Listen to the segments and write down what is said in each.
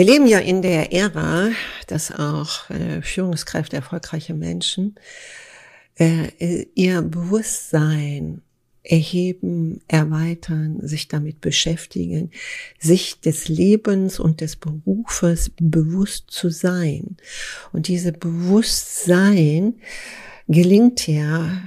Wir leben ja in der Ära, dass auch äh, Führungskräfte, erfolgreiche Menschen äh, ihr Bewusstsein erheben, erweitern, sich damit beschäftigen, sich des Lebens und des Berufes bewusst zu sein. Und diese Bewusstsein gelingt ja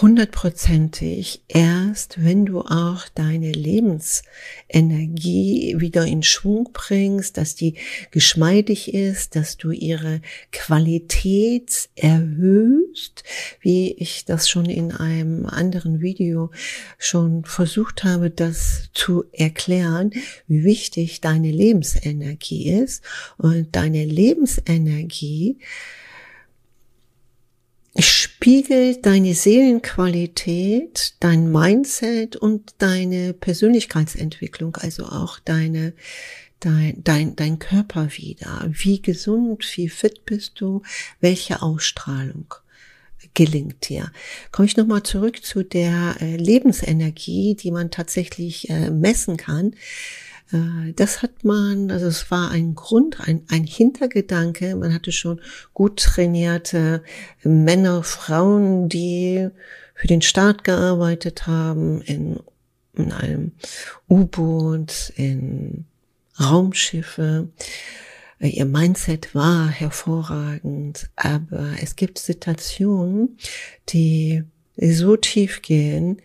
hundertprozentig erst, wenn du auch deine Lebensenergie wieder in Schwung bringst, dass die geschmeidig ist, dass du ihre Qualität erhöhst, wie ich das schon in einem anderen Video schon versucht habe, das zu erklären, wie wichtig deine Lebensenergie ist. Und deine Lebensenergie spiegelt deine Seelenqualität, dein Mindset und deine Persönlichkeitsentwicklung, also auch deine dein, dein, dein Körper wieder. Wie gesund, wie fit bist du, welche Ausstrahlung gelingt dir. Komme ich nochmal zurück zu der äh, Lebensenergie, die man tatsächlich äh, messen kann. Äh, das hat man, also es war ein Grund, ein, ein Hintergedanke. Man hatte schon gut trainierte Männer, Frauen, die für den Staat gearbeitet haben, in, in einem U-Boot, in Raumschiffe. Äh, ihr Mindset war hervorragend, aber es gibt Situationen, die so tief gehen,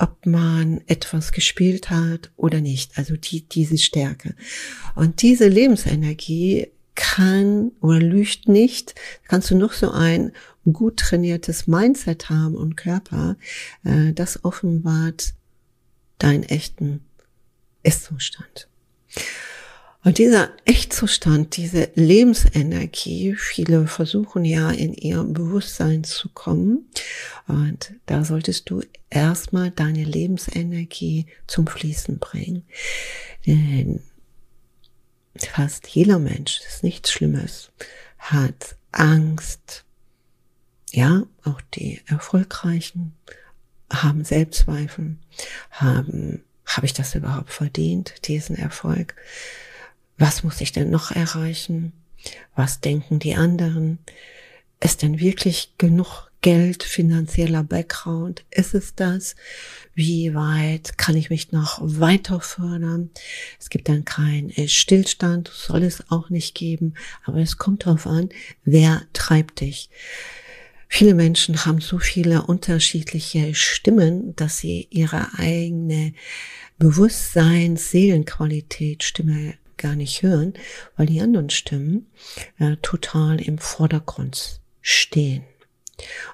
ob man etwas gespielt hat oder nicht. Also die, diese Stärke. Und diese Lebensenergie kann oder lügt nicht, kannst du noch so ein gut trainiertes Mindset haben und Körper, äh, das offenbart deinen echten Ist-Zustand. Und dieser Echtzustand, diese Lebensenergie, viele versuchen ja in ihr Bewusstsein zu kommen. Und da solltest du erstmal deine Lebensenergie zum Fließen bringen. Denn fast jeder Mensch, das ist nichts Schlimmes, hat Angst. Ja, auch die Erfolgreichen haben Selbstzweifel, haben, habe ich das überhaupt verdient, diesen Erfolg? Was muss ich denn noch erreichen? Was denken die anderen? Ist denn wirklich genug Geld, finanzieller Background? Ist es das? Wie weit kann ich mich noch weiter fördern? Es gibt dann keinen Stillstand, soll es auch nicht geben, aber es kommt darauf an, wer treibt dich. Viele Menschen haben so viele unterschiedliche Stimmen, dass sie ihre eigene Bewusstseins, Seelenqualität, Stimme gar nicht hören, weil die anderen Stimmen äh, total im Vordergrund stehen.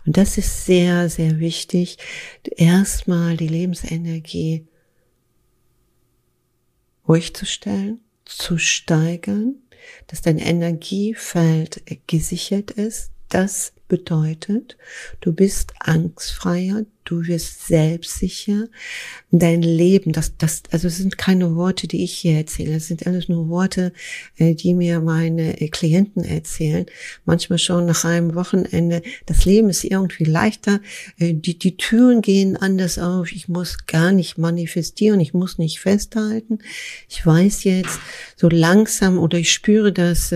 Und das ist sehr, sehr wichtig, erstmal die Lebensenergie ruhig zu stellen, zu steigern, dass dein Energiefeld gesichert ist. Das bedeutet, du bist angstfreier, du wirst selbstsicher, dein Leben, das, das, also es sind keine Worte, die ich hier erzähle, es sind alles nur Worte, äh, die mir meine äh, Klienten erzählen. Manchmal schon nach einem Wochenende, das Leben ist irgendwie leichter, äh, die, die Türen gehen anders auf, ich muss gar nicht manifestieren, ich muss nicht festhalten. Ich weiß jetzt so langsam oder ich spüre das,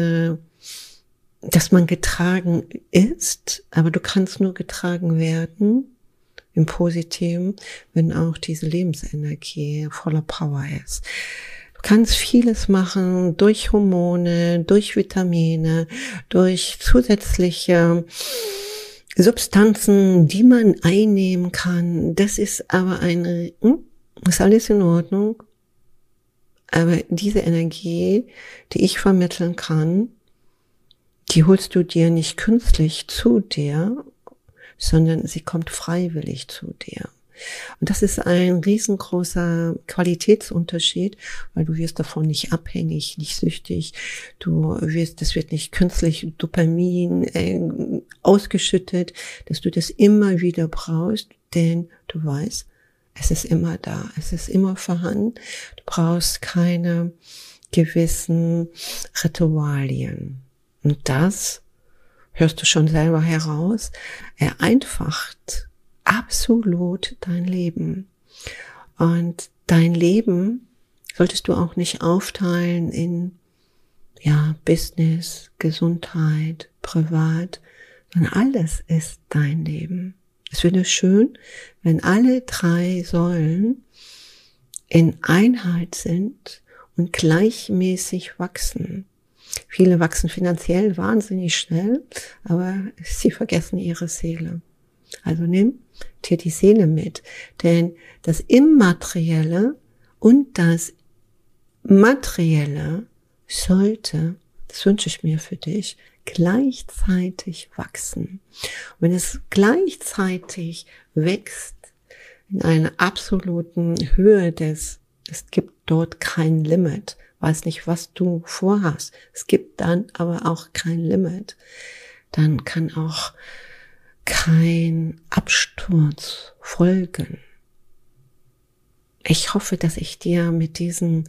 dass man getragen ist, aber du kannst nur getragen werden im Positiven, wenn auch diese Lebensenergie voller Power ist. Du kannst vieles machen durch Hormone, durch Vitamine, durch zusätzliche Substanzen, die man einnehmen kann. Das ist aber eine, hm, ist alles in Ordnung. Aber diese Energie, die ich vermitteln kann, die holst du dir nicht künstlich zu dir, sondern sie kommt freiwillig zu dir. Und das ist ein riesengroßer Qualitätsunterschied, weil du wirst davon nicht abhängig, nicht süchtig. Du wirst, das wird nicht künstlich Dopamin äh, ausgeschüttet, dass du das immer wieder brauchst, denn du weißt, es ist immer da, es ist immer vorhanden. Du brauchst keine gewissen Ritualien. Und das, hörst du schon selber heraus, er einfacht absolut dein Leben. Und dein Leben solltest du auch nicht aufteilen in ja, Business, Gesundheit, Privat, sondern alles ist dein Leben. Es wäre schön, wenn alle drei Säulen in Einheit sind und gleichmäßig wachsen. Viele wachsen finanziell wahnsinnig schnell, aber sie vergessen ihre Seele. Also nimm dir die Seele mit, denn das Immaterielle und das Materielle sollte, das wünsche ich mir für dich, gleichzeitig wachsen. Und wenn es gleichzeitig wächst in einer absoluten Höhe des, es gibt dort kein Limit, weiß nicht, was du vorhast. Es gibt dann aber auch kein Limit. Dann kann auch kein Absturz folgen. Ich hoffe, dass ich dir mit diesen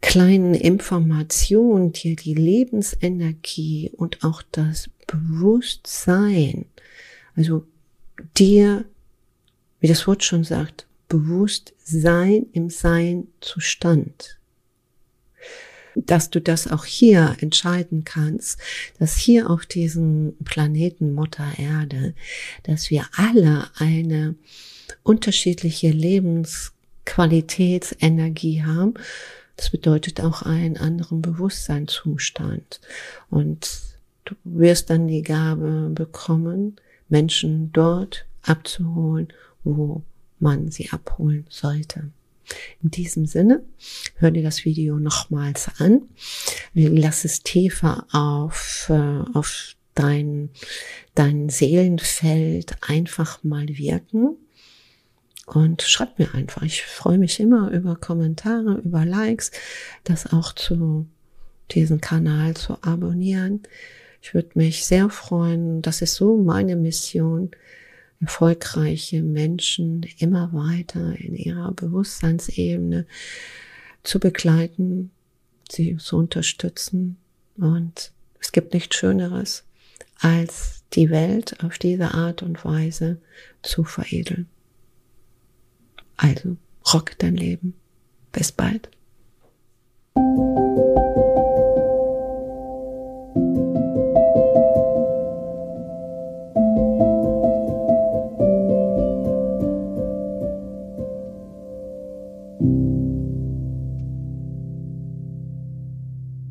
kleinen Informationen dir die Lebensenergie und auch das Bewusstsein, also dir, wie das Wort schon sagt, Bewusstsein im Sein-Zustand, dass du das auch hier entscheiden kannst, dass hier auf diesem Planeten Mutter Erde, dass wir alle eine unterschiedliche Lebensqualitätsenergie haben. Das bedeutet auch einen anderen Bewusstseinszustand. Und du wirst dann die Gabe bekommen, Menschen dort abzuholen, wo man sie abholen sollte. In diesem Sinne, hör dir das Video nochmals an. Lass es tiefer auf, äh, auf dein, dein Seelenfeld einfach mal wirken. Und schreib mir einfach. Ich freue mich immer über Kommentare, über Likes, das auch zu diesem Kanal zu abonnieren. Ich würde mich sehr freuen. Das ist so meine Mission, erfolgreiche Menschen immer weiter in ihrer Bewusstseinsebene zu begleiten, sie zu unterstützen. Und es gibt nichts Schöneres, als die Welt auf diese Art und Weise zu veredeln. Also, rock dein Leben. Bis bald.